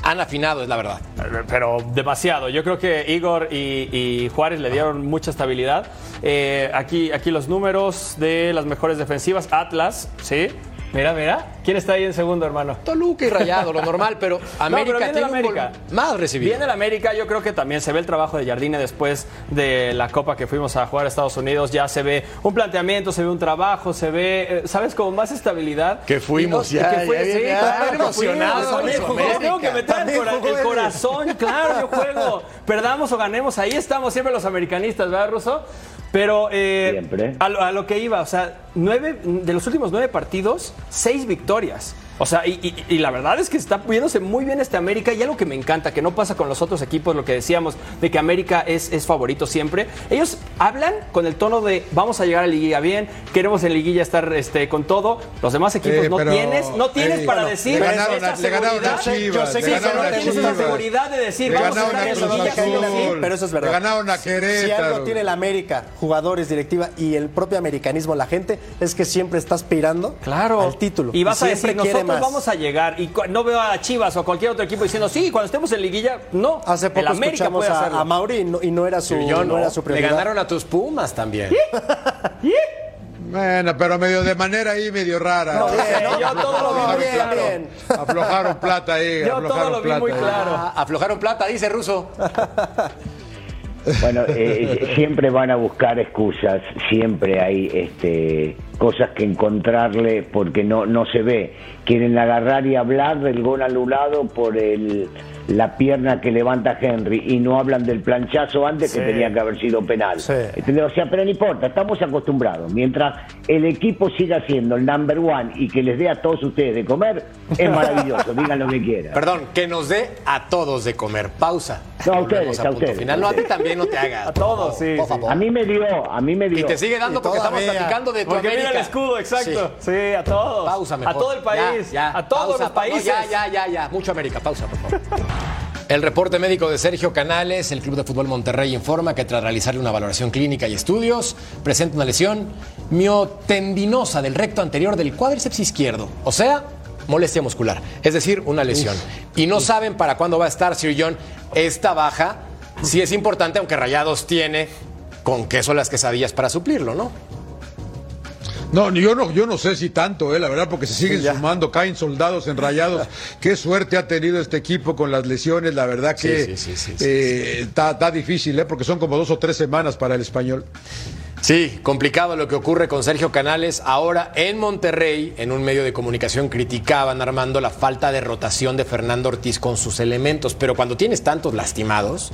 han afinado, es la verdad. Pero demasiado. Yo creo que Igor y, y Juárez le dieron mucha estabilidad. Eh, aquí, aquí los números de las mejores defensivas. Atlas, ¿sí? Mira, mira. ¿Quién está ahí en segundo, hermano? Toluca y Rayado, lo normal, pero América [laughs] No, pero viene tiene el un América. gol más recibido. Viene el América, yo creo que también se ve el trabajo de Jardine después de la Copa que fuimos a jugar a Estados Unidos. Ya se ve un planteamiento, se ve un trabajo, se ve, eh, ¿sabes? Como más estabilidad. Que fuimos Y no- ya, que fue- ya sí, ya emocionado tengo que meter el, También cora- jugó el corazón, claro, yo juego. [laughs] Perdamos o ganemos, ahí estamos siempre los americanistas, ¿verdad, Russo? Pero eh, a, lo, a lo que iba, o sea, nueve, de los últimos nueve partidos, seis victorias. O sea, y, y- y la verdad es que está viéndose muy bien este América y algo que me encanta, que no pasa con los otros equipos, lo que decíamos de que América es, es favorito siempre. Ellos hablan con el tono de vamos a llegar a liguilla bien, queremos en liguilla estar este, con todo. Los demás equipos Eh, no pero, tienes, no tienes eh, para bueno, decir le ganaron esta a- le ganaron a seguridad. Chivas, Yo sé que ganaron no a tienes esa Chivas. seguridad de decir Le vamos a ganaron estar a en liguilla, Azul. pero eso es verdad. Le ganaron a Si Querétaro. algo tiene el América, jugadores, directiva y el propio americanismo, la gente, es que siempre está aspirando Claro. al título. Y vas a siempre decir, quiere nosotros vamos a llegar. Y no veo a Chivas o a cualquier otro equipo diciendo, sí, cuando estemos en liguilla, no. Hace poco el América escuchamos puede a, hacerlo. a Mauri y no, y no era su, Yo no no, era su le ganaron a tus Pumas también. Bueno, pero medio de manera ahí medio rara. No, bien, ¿no? yo todo lo vi Bien, muy claro. bien. Aflojaron plata ahí. Yo todo lo vi plata muy ahí. claro. Ah, aflojaron plata, dice Ruso. [laughs] Bueno, eh, siempre van a buscar excusas, siempre hay este, cosas que encontrarle porque no, no se ve. Quieren agarrar y hablar del gol anulado por el, la pierna que levanta Henry y no hablan del planchazo antes que tenía que haber sido penal. Sí. ¿Entendés? O sea, pero no importa, estamos acostumbrados. Mientras el equipo siga siendo el number one y que les dé a todos ustedes de comer, es [laughs] maravilloso, digan lo que quieran. Perdón, que nos dé a todos de comer. Pausa. No, a ustedes, a punto ustedes, final. a No, a ti también no te hagas. A todos, sí, Por sí. favor. A mí me dio, a mí me dio. Y te sigue dando porque estamos platicando de tu Porque mira el escudo, exacto. Sí, a todos. Pausa mejor. A todo el país. Ya, ya. a todos Pausa, los no, países. ya, ya, ya, ya. Mucho América. Pausa, por favor. El reporte médico de Sergio Canales, el Club de Fútbol Monterrey informa que tras realizarle una valoración clínica y estudios, presenta una lesión miotendinosa del recto anterior del cuádriceps izquierdo. O sea, molestia muscular. Es decir, una lesión. y no saben para cuándo va a estar Sir John. Esta baja sí es importante, aunque Rayados tiene con queso las quesadillas para suplirlo, ¿no? No, yo no, yo no sé si tanto, eh, la verdad, porque se siguen sumando, caen soldados enrayados. Qué suerte ha tenido este equipo con las lesiones, la verdad que eh, está, difícil, eh, porque son como dos o tres semanas para el español. Sí, complicado lo que ocurre con Sergio Canales. Ahora en Monterrey, en un medio de comunicación, criticaban Armando la falta de rotación de Fernando Ortiz con sus elementos. Pero cuando tienes tantos lastimados,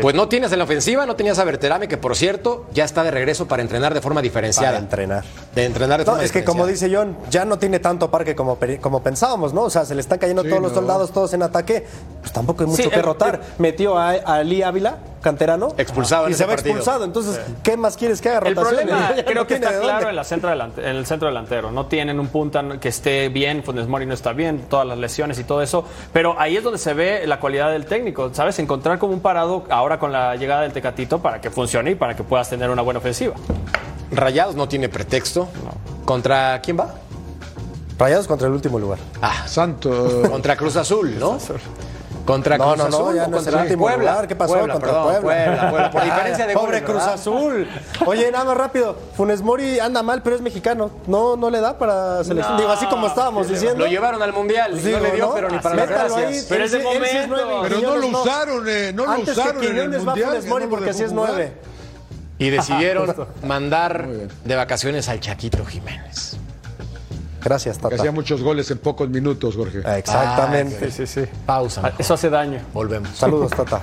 pues no tienes en la ofensiva, no tenías a Berterame, que por cierto ya está de regreso para entrenar de forma diferenciada. Para entrenar. De entrenar de No, forma es que como dice John, ya no tiene tanto parque como, como pensábamos, ¿no? O sea, se le están cayendo Sí, todos los no. soldados, todos en ataque. Pues tampoco hay mucho Sí, que el- rotar. Metió a, a Ali Ávila, canterano. Expulsado Y se va partido. expulsado. Entonces, ¿qué más quieres que haga El rotaciones? problema [laughs] Ya no creo que tiene está claro en, la centro delante- en el centro delantero. No tienen un punta que esté bien, Funes Mori no está bien, todas las lesiones y todo eso. Pero ahí es donde se ve la cualidad del técnico, ¿sabes? Encontrar como un parado ahora con la llegada del Tecatito para que funcione y para que puedas tener una buena ofensiva. Rayados no tiene pretexto. ¿Contra quién va? Rayados contra el último lugar. Ah, Santo. contra Cruz Azul, ¿no? Contra No, Cruz no, no, Azul. ya no es el último Puebla. lugar. ¿Qué pasó Puebla, contra perdón, Puebla? Puebla, Puebla. Por [laughs] diferencia de Pobre Cruz ¿verdad? Azul. Oye, nada más rápido. Funes Mori anda mal, pero es mexicano. No, no le da para selección. Digo, así como estábamos diciendo. Lo llevaron al Mundial. Pues no digo, le dio, ¿no? pero ni para las gracias. ahí. Pero es de momento. Pero no lo usaron, eh, no lo Antes usaron que en el Quiñones va Mundial, Funes Mori no porque así es nueve. Y decidieron [laughs] mandar de vacaciones al Chaquito Jiménez. Gracias, Que Tata. hacía muchos goles en pocos minutos, Jorge. Exactamente. Sí, sí, sí. Pausa. Ah, mejor. Eso hace daño. Volvemos. Saludos, Tata.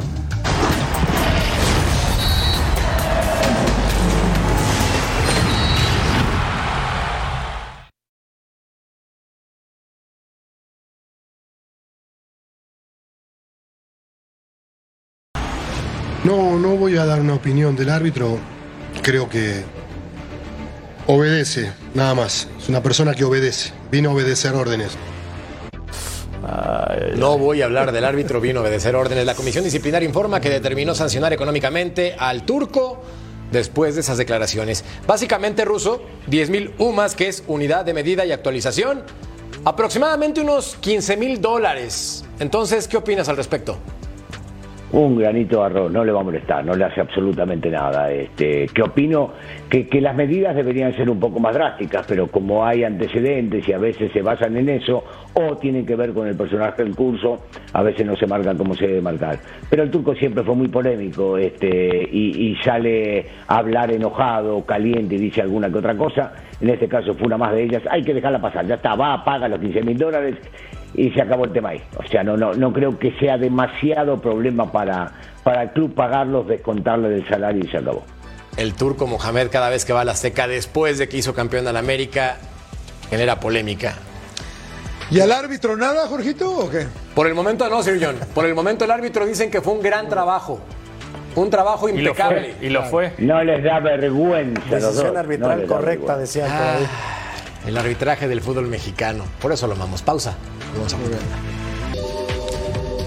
No, no voy a dar una opinión del árbitro. Creo que obedece, nada más. Es una persona que obedece. Vino a obedecer órdenes. No voy a hablar del árbitro, vino a obedecer órdenes. La comisión disciplinaria informa que determinó sancionar económicamente al turco después de esas declaraciones. Básicamente, Ruso, 10 mil UMAS, que es unidad de medida y actualización, aproximadamente unos 15 mil dólares. Entonces, ¿qué opinas al respecto? Un granito de arroz, no le va a molestar, no le hace absolutamente nada. Este, que opino que, que las medidas deberían ser un poco más drásticas, pero como hay antecedentes y a veces se basan en eso, o tienen que ver con el personaje del curso, a veces no se marcan como se debe marcar. Pero el turco siempre fue muy polémico este, y, y sale a hablar enojado, caliente y dice alguna que otra cosa. En este caso fue una más de ellas. Hay que dejarla pasar, ya está, va, paga los 15 mil dólares y se acabó el tema ahí. O sea, no, no, no creo que sea demasiado problema para, para el club pagarlos, descontarle del salario y se acabó. El turco Mohamed, cada vez que va a la Azteca después de que hizo campeón al América, genera polémica. ¿Y al árbitro nada, Jorgito, o qué? Por el momento no, Sir John. Por el momento el árbitro dicen que fue un gran trabajo. Un trabajo Y lo impecable. fue. Y lo fue. No les da vergüenza. Decisión arbitral correcta, decían ahí. El arbitraje del fútbol mexicano. Por eso lo amamos. Pausa. Vamos a volver.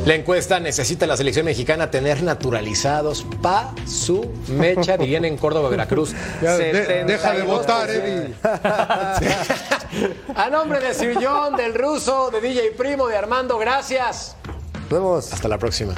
La encuesta necesita la selección mexicana tener naturalizados pa su mecha, dirían en Córdoba, Veracruz. [laughs] Ya, de- deja de 72%. votar, Eddie. [laughs] A nombre de Sir John, del ruso, de DJ Primo, de Armando, gracias. Nos vemos. Hasta la próxima.